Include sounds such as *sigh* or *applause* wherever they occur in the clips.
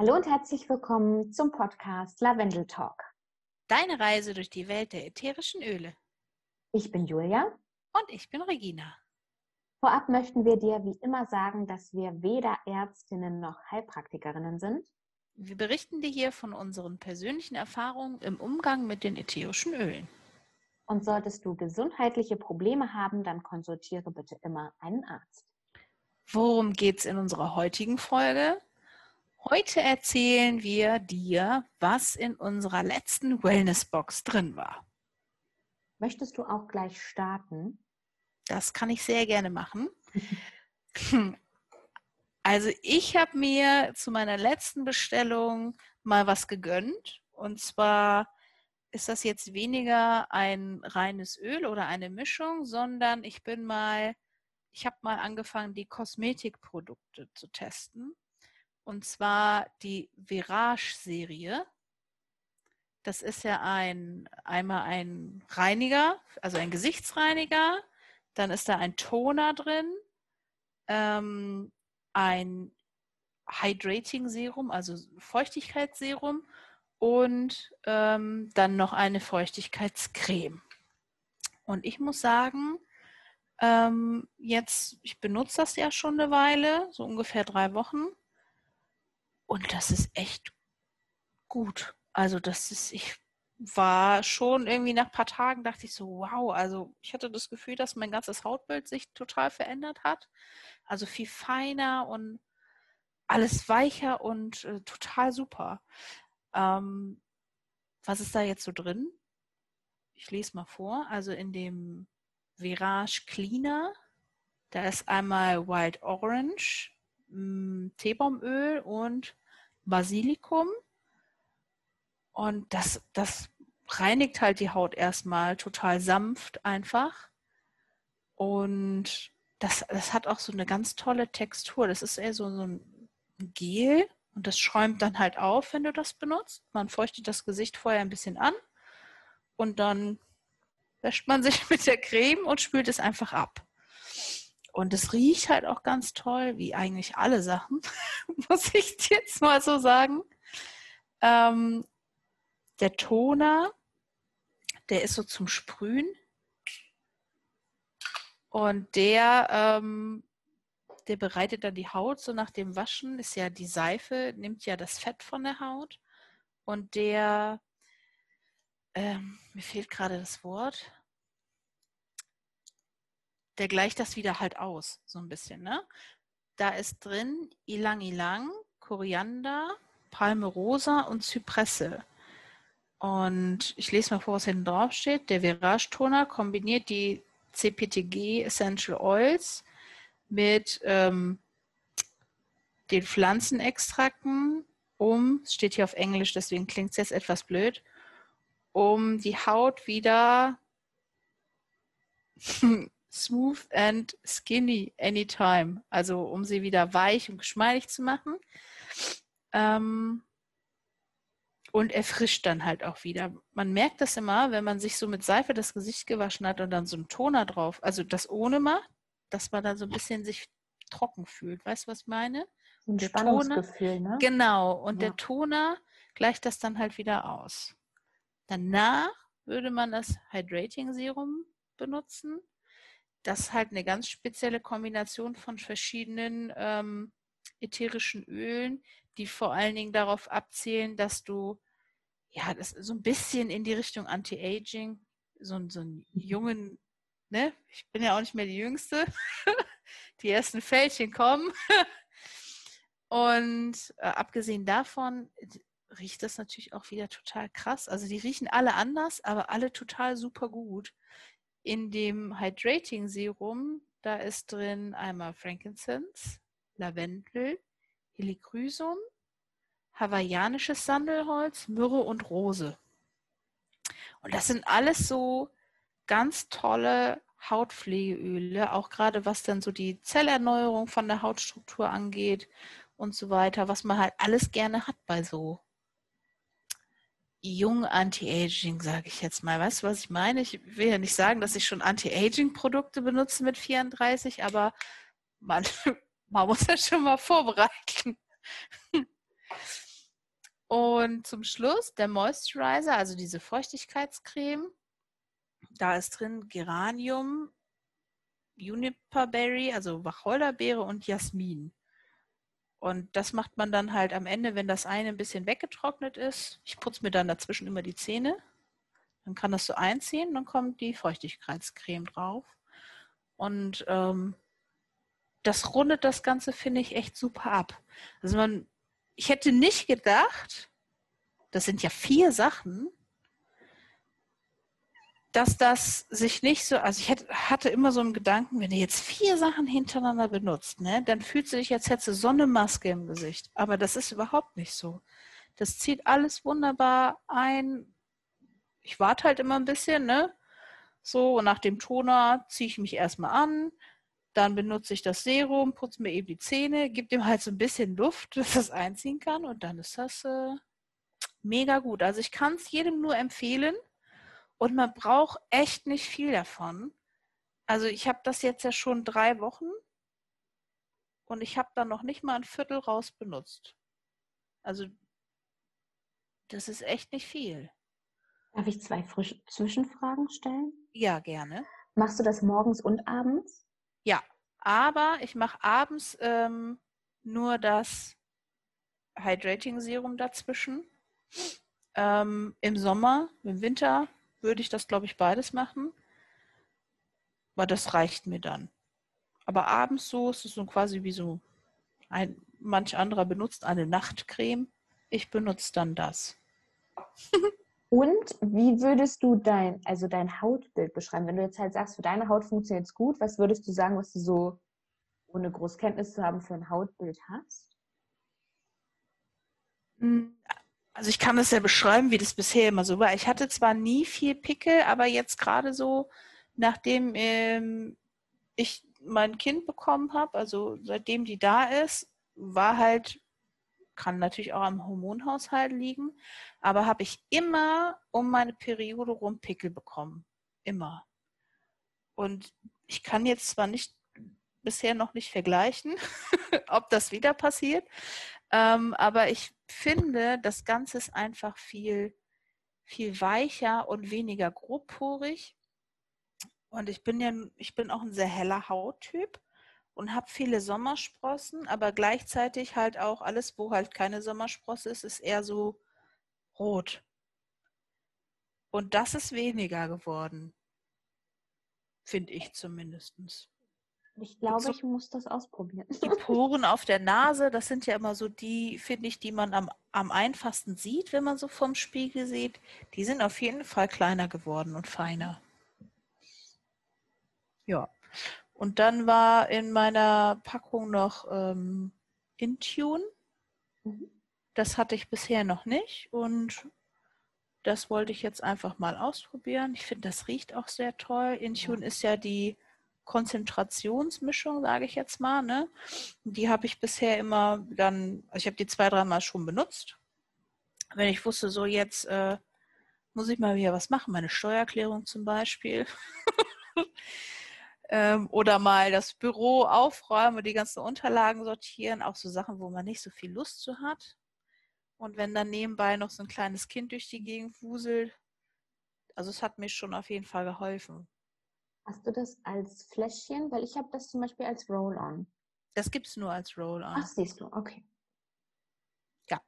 Hallo und herzlich willkommen zum Podcast Lavendel Talk. Deine Reise durch die Welt der ätherischen Öle. Ich bin Julia. Und ich bin Regina. Vorab möchten wir dir wie immer sagen, dass wir weder Ärztinnen noch Heilpraktikerinnen sind. Wir berichten dir hier von unseren persönlichen Erfahrungen im Umgang mit den ätherischen Ölen. Und solltest du gesundheitliche Probleme haben, dann konsultiere bitte immer einen Arzt. Worum geht es in unserer heutigen Folge? Heute erzählen wir dir, was in unserer letzten Wellnessbox drin war. Möchtest du auch gleich starten? Das kann ich sehr gerne machen. *laughs* Also ich habe mir zu meiner letzten Bestellung mal was gegönnt. Und zwar ist das jetzt weniger ein reines Öl oder eine Mischung, sondern ich bin mal, ich habe mal angefangen, die Kosmetikprodukte zu testen. Und zwar die Virage-Serie. Das ist ja ein, einmal ein Reiniger, also ein Gesichtsreiniger. Dann ist da ein Toner drin, ähm, ein Hydrating Serum, also Feuchtigkeitsserum und ähm, dann noch eine Feuchtigkeitscreme. Und ich muss sagen, ähm, jetzt, ich benutze das ja schon eine Weile, so ungefähr drei Wochen. Und das ist echt gut. Also das ist, ich war schon irgendwie nach ein paar Tagen, dachte ich so, wow, also ich hatte das Gefühl, dass mein ganzes Hautbild sich total verändert hat. Also viel feiner und alles weicher und äh, total super. Ähm, was ist da jetzt so drin? Ich lese mal vor. Also in dem Virage Cleaner, da ist einmal Wild Orange, hm, Teebaumöl und Basilikum. Und das, das reinigt halt die Haut erstmal total sanft einfach. Und das, das hat auch so eine ganz tolle Textur. Das ist eher so, so ein Gel und das schäumt dann halt auf, wenn du das benutzt. Man feuchtet das Gesicht vorher ein bisschen an und dann wäscht man sich *laughs* mit der Creme und spült es einfach ab. Und es riecht halt auch ganz toll, wie eigentlich alle Sachen, *laughs* muss ich jetzt mal so sagen. Ähm, der Toner, der ist so zum Sprühen. Und der, ähm, der bereitet dann die Haut so nach dem Waschen. Ist ja die Seife, nimmt ja das Fett von der Haut. Und der, ähm, mir fehlt gerade das Wort, der gleicht das wieder halt aus, so ein bisschen. Ne? Da ist drin Ilang Ilang, Koriander, Palme Rosa und Zypresse. Und ich lese mal vor, was hinten drauf steht. Der Virage Toner kombiniert die CPTG Essential Oils mit ähm, den Pflanzenextrakten, um, steht hier auf Englisch, deswegen klingt es jetzt etwas blöd, um die Haut wieder *laughs* *laughs* smooth and skinny anytime. Also um sie wieder weich und geschmeidig zu machen. Ähm, und erfrischt dann halt auch wieder. Man merkt das immer, wenn man sich so mit Seife das Gesicht gewaschen hat und dann so einen Toner drauf, also das ohne macht, dass man dann so ein bisschen sich trocken fühlt. Weißt du, was ich meine? Ein der Spannungsgefühl, Toner, ne? Genau. Und ja. der Toner gleicht das dann halt wieder aus. Danach würde man das Hydrating Serum benutzen das ist halt eine ganz spezielle Kombination von verschiedenen ähm, ätherischen Ölen, die vor allen Dingen darauf abzielen, dass du ja das so ein bisschen in die Richtung Anti-Aging, so, so einen mhm. jungen, ne, ich bin ja auch nicht mehr die Jüngste, *laughs* die ersten Fältchen kommen. *laughs* Und äh, abgesehen davon riecht das natürlich auch wieder total krass. Also die riechen alle anders, aber alle total super gut. In dem Hydrating Serum, da ist drin einmal Frankincense, Lavendel, Helichrysum, hawaiianisches Sandelholz, Myrrhe und Rose. Und das sind alles so ganz tolle Hautpflegeöle, auch gerade was dann so die Zellerneuerung von der Hautstruktur angeht und so weiter, was man halt alles gerne hat bei so jung Anti-Aging, sage ich jetzt mal. Weißt du, was ich meine? Ich will ja nicht sagen, dass ich schon Anti-Aging-Produkte benutze mit 34, aber man, *laughs* man muss das schon mal vorbereiten. *laughs* Und zum Schluss der Moisturizer, also diese Feuchtigkeitscreme. Da ist drin Geranium, Juniperberry, also Wacholderbeere und Jasmin. Und das macht man dann halt am Ende, wenn das eine ein bisschen weggetrocknet ist. Ich putze mir dann dazwischen immer die Zähne. Dann kann das so einziehen, dann kommt die Feuchtigkeitscreme drauf. Und ähm, das rundet das Ganze, finde ich, echt super ab. Also man, ich hätte nicht gedacht, das sind ja vier Sachen, dass das sich nicht so, also ich hatte immer so einen Gedanken, wenn du jetzt vier Sachen hintereinander benutzt, ne, dann fühlst du dich, als hättest du so eine Maske im Gesicht. Aber das ist überhaupt nicht so. Das zieht alles wunderbar ein. Ich warte halt immer ein bisschen, ne? So, und nach dem Toner ziehe ich mich erstmal an, dann benutze ich das Serum, putze mir eben die Zähne, gebe dem halt so ein bisschen Luft, *laughs* dass das einziehen kann und dann ist das äh, mega gut. Also ich kann es jedem nur empfehlen und man braucht echt nicht viel davon. Also ich habe das jetzt ja schon drei Wochen und ich habe da noch nicht mal ein Viertel raus benutzt. Also das ist echt nicht viel. Darf ich zwei Frisch Zwischenfragen stellen? Ja, gerne. Machst du das morgens und abends? Ja, aber ich mache abends ähm, nur das Hydrating Serum dazwischen. Ähm, Im Sommer, im Winter würde ich das, glaube ich, beides machen. Aber das reicht mir dann. Aber abends so ist es so quasi wie so ein, manch anderer benutzt eine Nachtcreme. Ich benutze dann das. *laughs* Und wie würdest du dein, also dein Hautbild beschreiben? Wenn du jetzt halt sagst, für deine Haut funktioniert es gut, was würdest du sagen, was du so, ohne Großkenntnis zu haben, für ein Hautbild hast? Also ich kann das ja beschreiben, wie das bisher immer so war. Ich hatte zwar nie viel Pickel, aber jetzt gerade so, nachdem ähm, ich mein Kind bekommen habe, also seitdem die da ist, war halt, kann natürlich auch am Hormonhaushalt liegen, aber habe ich immer um meine Periode rum Pickel bekommen. Immer. Und ich kann jetzt zwar nicht bisher noch nicht vergleichen, *laughs* ob das wieder passiert, ähm, aber ich finde, das Ganze ist einfach viel, viel weicher und weniger grobporig. Und ich bin ja, ich bin auch ein sehr heller Hauttyp und habe viele Sommersprossen, aber gleichzeitig halt auch alles, wo halt keine Sommersprosse ist, ist eher so rot. Und das ist weniger geworden, finde ich zumindest. Ich glaube, so, ich muss das ausprobieren. Die Poren auf der Nase, das sind ja immer so die, finde ich, die man am, am einfachsten sieht, wenn man so vom Spiegel sieht. Die sind auf jeden Fall kleiner geworden und feiner. Ja. Und dann war in meiner Packung noch ähm, Intune. Mhm. Das hatte ich bisher noch nicht und das wollte ich jetzt einfach mal ausprobieren. Ich finde, das riecht auch sehr toll. Intune ja. ist ja die Konzentrationsmischung, sage ich jetzt mal. Ne? Die habe ich bisher immer dann, also ich habe die zwei, dreimal schon benutzt. Wenn ich wusste, so jetzt äh, muss ich mal wieder was machen, meine Steuererklärung zum Beispiel. *laughs* ähm, oder mal das Büro aufräumen die ganzen Unterlagen sortieren, auch so Sachen, wo man nicht so viel Lust zu hat. Und wenn dann nebenbei noch so ein kleines Kind durch die Gegend wuselt, also es hat mir schon auf jeden Fall geholfen. Hast du das als Fläschchen? Weil ich habe das zum Beispiel als Roll-On. Das gibt es nur als Roll-On. Ach, siehst du, okay. Ja,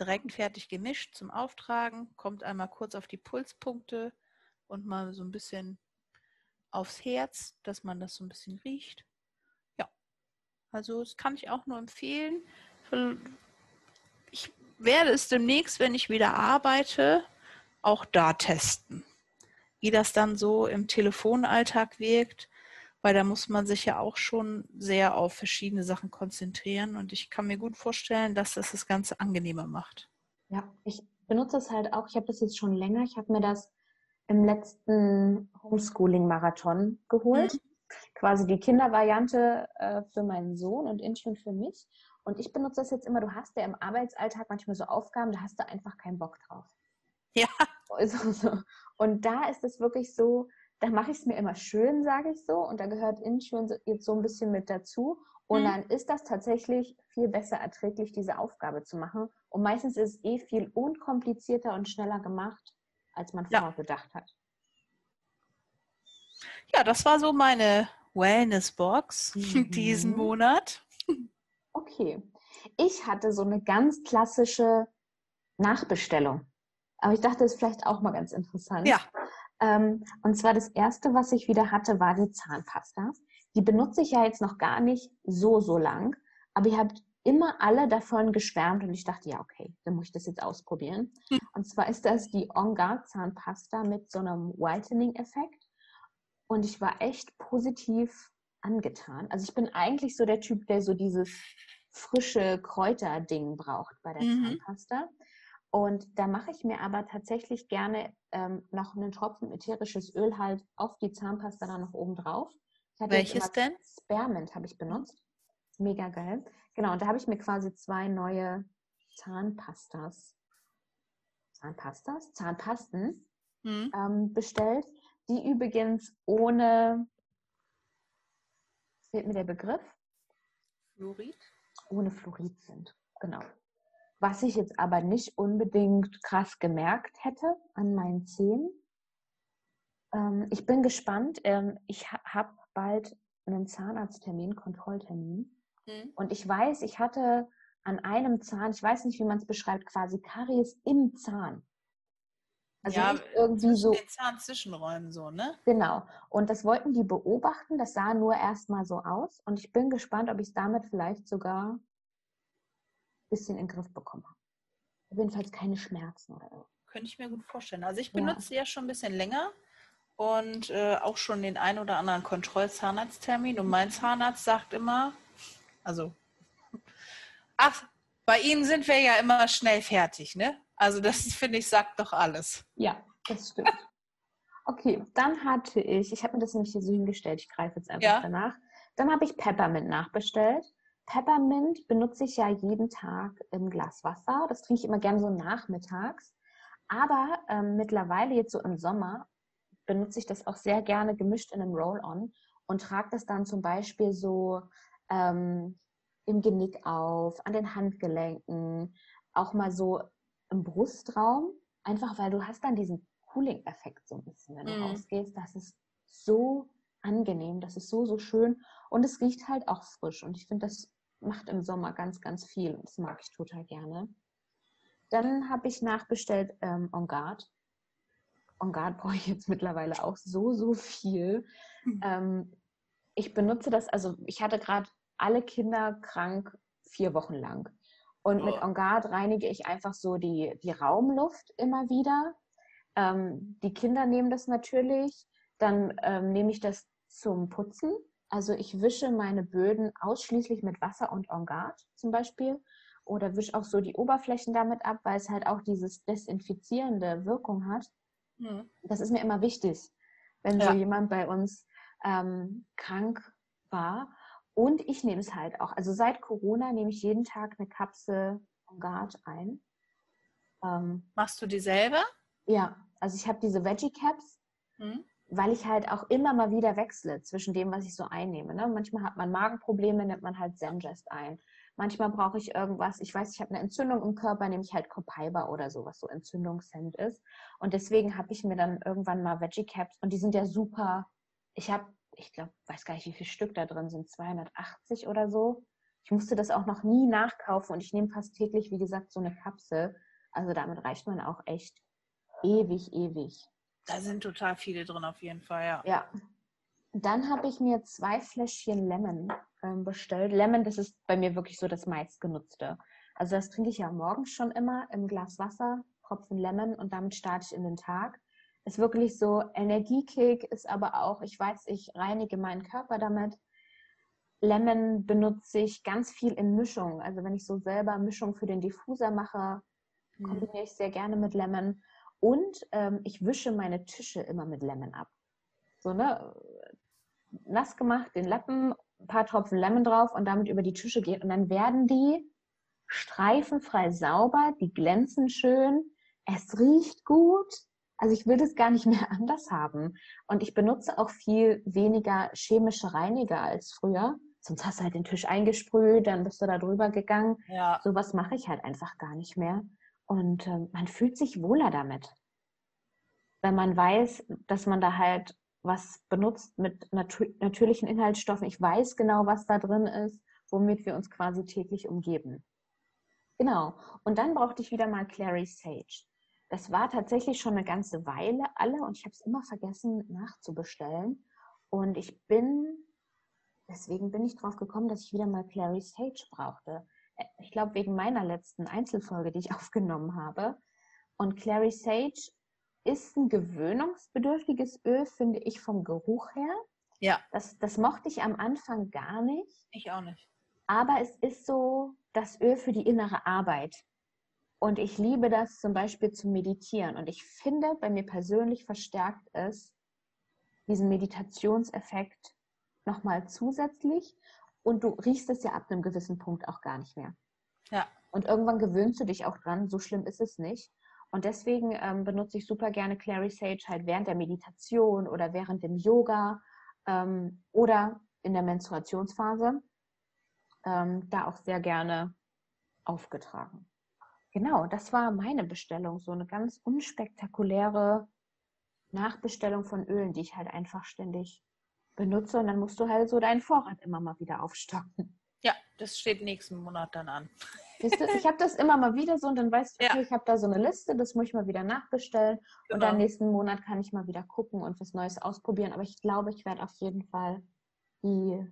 direkt fertig gemischt zum Auftragen. Kommt einmal kurz auf die Pulspunkte und mal so ein bisschen aufs Herz, dass man das so ein bisschen riecht. Ja, also das kann ich auch nur empfehlen. Ich werde es demnächst, wenn ich wieder arbeite, auch da testen wie das dann so im Telefonalltag wirkt, weil da muss man sich ja auch schon sehr auf verschiedene Sachen konzentrieren und ich kann mir gut vorstellen, dass das das Ganze angenehmer macht. Ja, ich benutze es halt auch, ich habe das jetzt schon länger, ich habe mir das im letzten Homeschooling-Marathon geholt. Mhm. Quasi die Kindervariante äh, für meinen Sohn und Intune für mich. Und ich benutze das jetzt immer, du hast ja im Arbeitsalltag manchmal so Aufgaben, da hast du einfach keinen Bock drauf. Ja. So, so. Und da ist es wirklich so, da mache ich es mir immer schön, sage ich so. Und da gehört Intune jetzt so ein bisschen mit dazu. Und Mhm. dann ist das tatsächlich viel besser erträglich, diese Aufgabe zu machen. Und meistens ist es eh viel unkomplizierter und schneller gemacht, als man Ja. vorher gedacht hat. Ja, das war so meine Wellness-Box *laughs* Mhm. diesen Monat. Okay. Ich hatte so eine ganz klassische Nachbestellung. Aber ich dachte, das ist vielleicht auch mal ganz interessant. Ja. Ähm, und zwar das erste, was ich wieder hatte, war die Zahnpasta. Die benutze ich ja jetzt noch gar nicht so, so lang. Aber ihr habt immer alle davon geschwärmt und ich dachte, ja, okay, dann muss ich das jetzt ausprobieren. Hm. Und zwar ist das die On Zahnpasta mit so einem Whitening-Effekt. Und ich war echt positiv angetan. Also ich bin eigentlich so der Typ, der so dieses frische Kräuterding braucht bei der Mhm. Zahnpasta. Und da mache ich mir aber tatsächlich gerne ähm, noch einen Tropfen ätherisches Öl halt auf die Zahnpasta dann noch oben drauf. Welches denn? Spearmint habe ich benutzt. Mega geil. Genau, und da habe ich mir quasi zwei neue Zahnpastas, Zahnpastas, Zahnpasten Hm. ähm, bestellt, die übrigens ohne, fehlt mir der Begriff, Fluorid? ohne Fluorid sind. Genau. Was ich jetzt aber nicht unbedingt krass gemerkt hätte an meinen Zähnen. Ähm, ich bin gespannt. Ähm, ich ha habe bald einen Zahnarzttermin, Kontrolltermin. Hm. Und ich weiß, ich hatte an einem Zahn, ich weiß nicht, wie man es beschreibt, quasi Karies im Zahn. Also Ja, nicht irgendwie so. den Zahnzwischenräumen so, ne? Genau. Und das wollten die beobachten. Das sah nur erstmal so aus. Und ich bin gespannt, ob ich es damit vielleicht sogar bisschen in den Griff bekomme. Auf jeden Fall keine Schmerzen oder so. Könnte ich mir gut vorstellen. Also ich Ja. benutze die ja schon ein bisschen länger und äh, auch schon den ein oder anderen Kontrollzahnarzttermin. Und mein Zahnarzt sagt immer, also, ach, bei Ihnen sind wir ja immer schnell fertig, ne? Also das *laughs* finde ich, sagt doch alles. Ja, das stimmt. Okay, dann hatte ich, ich habe mir das nämlich hier so hingestellt, ich greife jetzt einfach Ja. danach. Dann habe ich Peppermint nachbestellt. Peppermint benutze ich ja jeden Tag im Glas Wasser. Das trinke ich immer gerne so nachmittags. Aber ähm, mittlerweile, jetzt so im Sommer, benutze ich das auch sehr gerne gemischt in einem Roll-On und trage das dann zum Beispiel so ähm, im Genick auf, an den Handgelenken, auch mal so im Brustraum, einfach weil du hast dann diesen Cooling-Effekt so ein bisschen, wenn du Mhm. rausgehst. Das ist so angenehm, das ist so, so schön und es riecht halt auch frisch und ich finde, das macht im Sommer ganz, ganz viel und das mag ich total gerne. Dann habe ich nachbestellt ähm, On Guard. On Guard brauche ich jetzt mittlerweile auch so, so viel. Mhm. Ähm, ich benutze das, also ich hatte gerade alle Kinder krank vier Wochen lang. Und mit Oh. On Guard reinige ich einfach so die, die Raumluft immer wieder. Ähm, die Kinder nehmen das natürlich. Dann ähm, nehme ich das zum Putzen. Also ich wische meine Böden ausschließlich mit Wasser und On Guard zum Beispiel. Oder wische auch so die Oberflächen damit ab, weil es halt auch dieses desinfizierende Wirkung hat Hm. das ist mir immer wichtig, wenn Ja. so jemand bei uns ähm, krank war. Und ich nehme es halt auch. Also seit Corona nehme ich jeden Tag eine Kapsel On Guard ein. Ähm, Machst du die selber? ja, also ich habe diese Veggie Caps, Hm? Weil ich halt auch immer mal wieder wechsle zwischen dem, was ich so einnehme. Ne? Manchmal hat man Magenprobleme, nimmt man halt Zengest ein. Manchmal brauche ich irgendwas, ich weiß, ich habe eine Entzündung im Körper, nehme ich halt Copaiba oder so, was so Entzündungshemd ist. Und deswegen habe ich mir dann irgendwann mal Veggie Caps und die sind ja super. Ich habe, ich glaube, weiß gar nicht, wie viele Stück da drin sind, 280 oder so. Ich musste das auch noch nie nachkaufen und ich nehme fast täglich, wie gesagt, so eine Kapsel. Also damit reicht man auch echt ewig, ewig. Da sind total viele drin auf jeden Fall, ja. Ja. Dann habe ich mir zwei Fläschchen Lemon ähm, bestellt. Lemon, das ist bei mir wirklich so das meistgenutzte. Also das trinke ich ja morgens schon immer im Glas Wasser, Tropfen Lemon und damit starte ich in den Tag. Ist wirklich so Energiekick, ist aber auch, ich weiß, ich reinige meinen Körper damit. Lemon benutze ich ganz viel in Mischung. Also wenn ich so selber Mischung für den Diffuser mache, Hm. kombiniere ich sehr gerne mit Lemon. Und ähm, ich wische meine Tische immer mit Lemon ab. So, ne? Nass gemacht, den Lappen, ein paar Tropfen Lemon drauf und damit über die Tische gehen. Und dann werden die streifenfrei sauber, die glänzen schön, es riecht gut. Also ich würde es gar nicht mehr *laughs* anders haben. Und ich benutze auch viel weniger chemische Reiniger als früher. sonst hast du halt den Tisch eingesprüht, dann bist du da drüber gegangen. Ja. Sowas mache ich halt einfach gar nicht mehr. Und ähm, man fühlt sich wohler damit. Wenn man weiß, dass man da halt was benutzt mit natu natürlichen Inhaltsstoffen. Ich weiß genau, was da drin ist, womit wir uns quasi täglich umgeben. Genau. Und dann brauchte ich wieder mal Clary Sage. Das war tatsächlich schon eine ganze Weile alle und ich habe es immer vergessen nachzubestellen. Und ich bin, deswegen bin ich drauf gekommen, dass ich wieder mal Clary Sage brauchte. Ich glaube, wegen meiner letzten Einzelfolge, die ich *laughs* aufgenommen habe. Und Clary Sage ist ein gewöhnungsbedürftiges Öl, finde ich, vom Geruch her. Ja. Das, das mochte ich am Anfang gar nicht. Ich auch nicht. Aber es ist so das Öl für die innere Arbeit. Und ich liebe das zum Beispiel zu meditieren. Und ich finde, bei mir persönlich verstärkt es diesen Meditationseffekt nochmal zusätzlich. Und du riechst es ja ab einem gewissen Punkt auch gar nicht mehr. Ja. Und irgendwann gewöhnst du dich auch dran, so schlimm ist es nicht. Und deswegen ähm, benutze ich super gerne Clary Sage halt während der Meditation oder während dem Yoga ähm, oder in der Menstruationsphase. Ähm, da auch sehr gerne aufgetragen. Genau, das war meine Bestellung. So eine ganz unspektakuläre Nachbestellung von Ölen, die ich halt einfach ständig benutze. Und dann musst du halt so deinen Vorrat immer mal wieder aufstocken. Ja, das steht nächsten Monat dann an. Ich habe das immer mal wieder so und dann weißt du, okay, Ja. ich habe da so eine Liste, das muss ich mal wieder nachbestellen. Und Genau. dann nächsten Monat kann ich mal wieder gucken und was Neues ausprobieren. Aber ich glaube, ich werde auf jeden Fall die,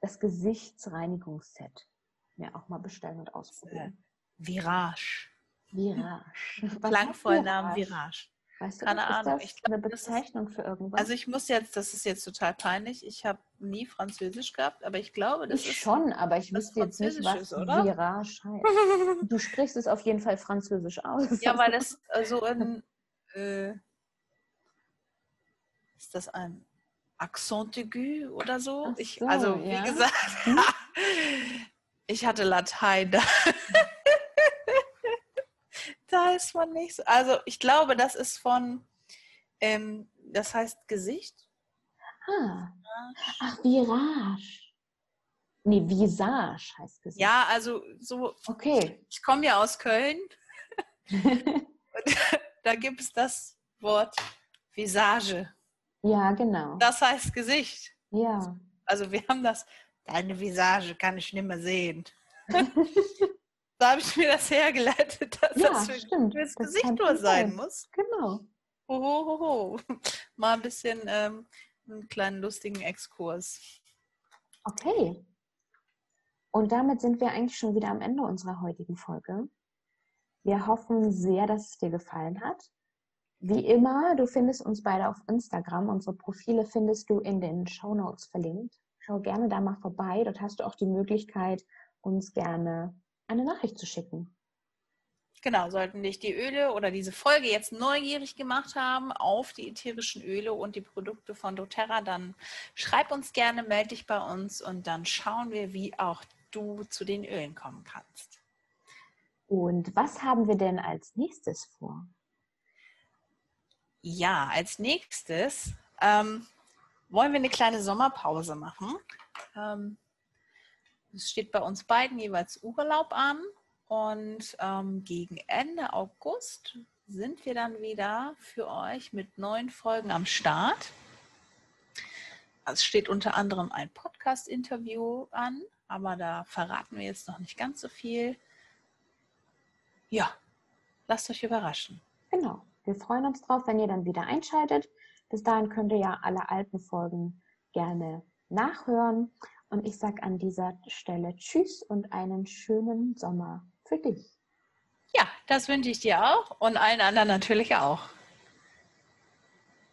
das Gesichtsreinigungsset mir auch mal bestellen und ausprobieren. Virage. Virage. Was Klangvoll heißt Namen Virage? Virage. Weißt du, Keine das? Ahnung. Ist das Ich glaub, eine das ist- Bezeichnung für irgendwas? Also ich muss jetzt, das ist jetzt total peinlich, ich habe nie Französisch gehabt, aber ich glaube, das ich ist schon, aber ich was wüsste jetzt nicht, was Französisches, oder? Virage heißt. *laughs* Du sprichst es auf jeden Fall französisch aus. Ja, weil das *laughs* äh, so ein äh, ist das ein Accent aigu oder so? Ach ich, so, also ja. wie gesagt, Hm? *laughs* ich hatte Latein da. Da ist man nicht so. Also ich glaube, das ist von, ähm, das heißt Gesicht. Ah. Ach, Virage. Nee, Visage heißt es. Ja, also so, Okay. ich komme ja aus Köln. *laughs* *laughs* Da gibt es das Wort Visage. ja, genau. Das heißt Gesicht. Ja. Also wir haben das, deine Visage kann ich nicht mehr sehen. *laughs* da habe ich mir das hergeleitet, dass Ja, das für, stimmt. fürs Das Gesicht nur sein. muss. Genau. Hohoho. Mal ein bisschen ähm, einen kleinen lustigen Exkurs. Okay. Und damit sind wir eigentlich schon wieder am Ende unserer heutigen Folge. Wir hoffen sehr, dass es dir gefallen hat. Wie immer, du findest uns beide auf Instagram. Unsere Profile findest du in den Show Notes verlinkt. Schau gerne da mal vorbei. Dort hast du auch die Möglichkeit, uns gerne eine Nachricht zu schicken. Genau, sollten dich die Öle oder diese Folge jetzt neugierig gemacht haben auf die ätherischen Öle und die Produkte von doTERRA, dann schreib uns gerne, melde dich bei uns und dann schauen wir, wie auch du zu den Ölen kommen kannst. Und was haben wir denn als nächstes vor? Ja, als nächstes ähm, wollen wir eine kleine Sommerpause machen. Ähm, es steht bei uns beiden jeweils Urlaub an und ähm, gegen Ende August sind wir dann wieder für euch mit neuen Folgen am Start. Es steht unter anderem ein Podcast-Interview an, aber da verraten wir jetzt noch nicht ganz so viel. Ja, lasst euch überraschen. Genau. Wir freuen uns drauf, wenn ihr dann wieder einschaltet. Bis dahin könnt ihr ja alle alten Folgen gerne nachhören. Und ich sage an dieser Stelle Tschüss und einen schönen Sommer für dich. Ja, das wünsche ich dir auch und allen anderen natürlich auch.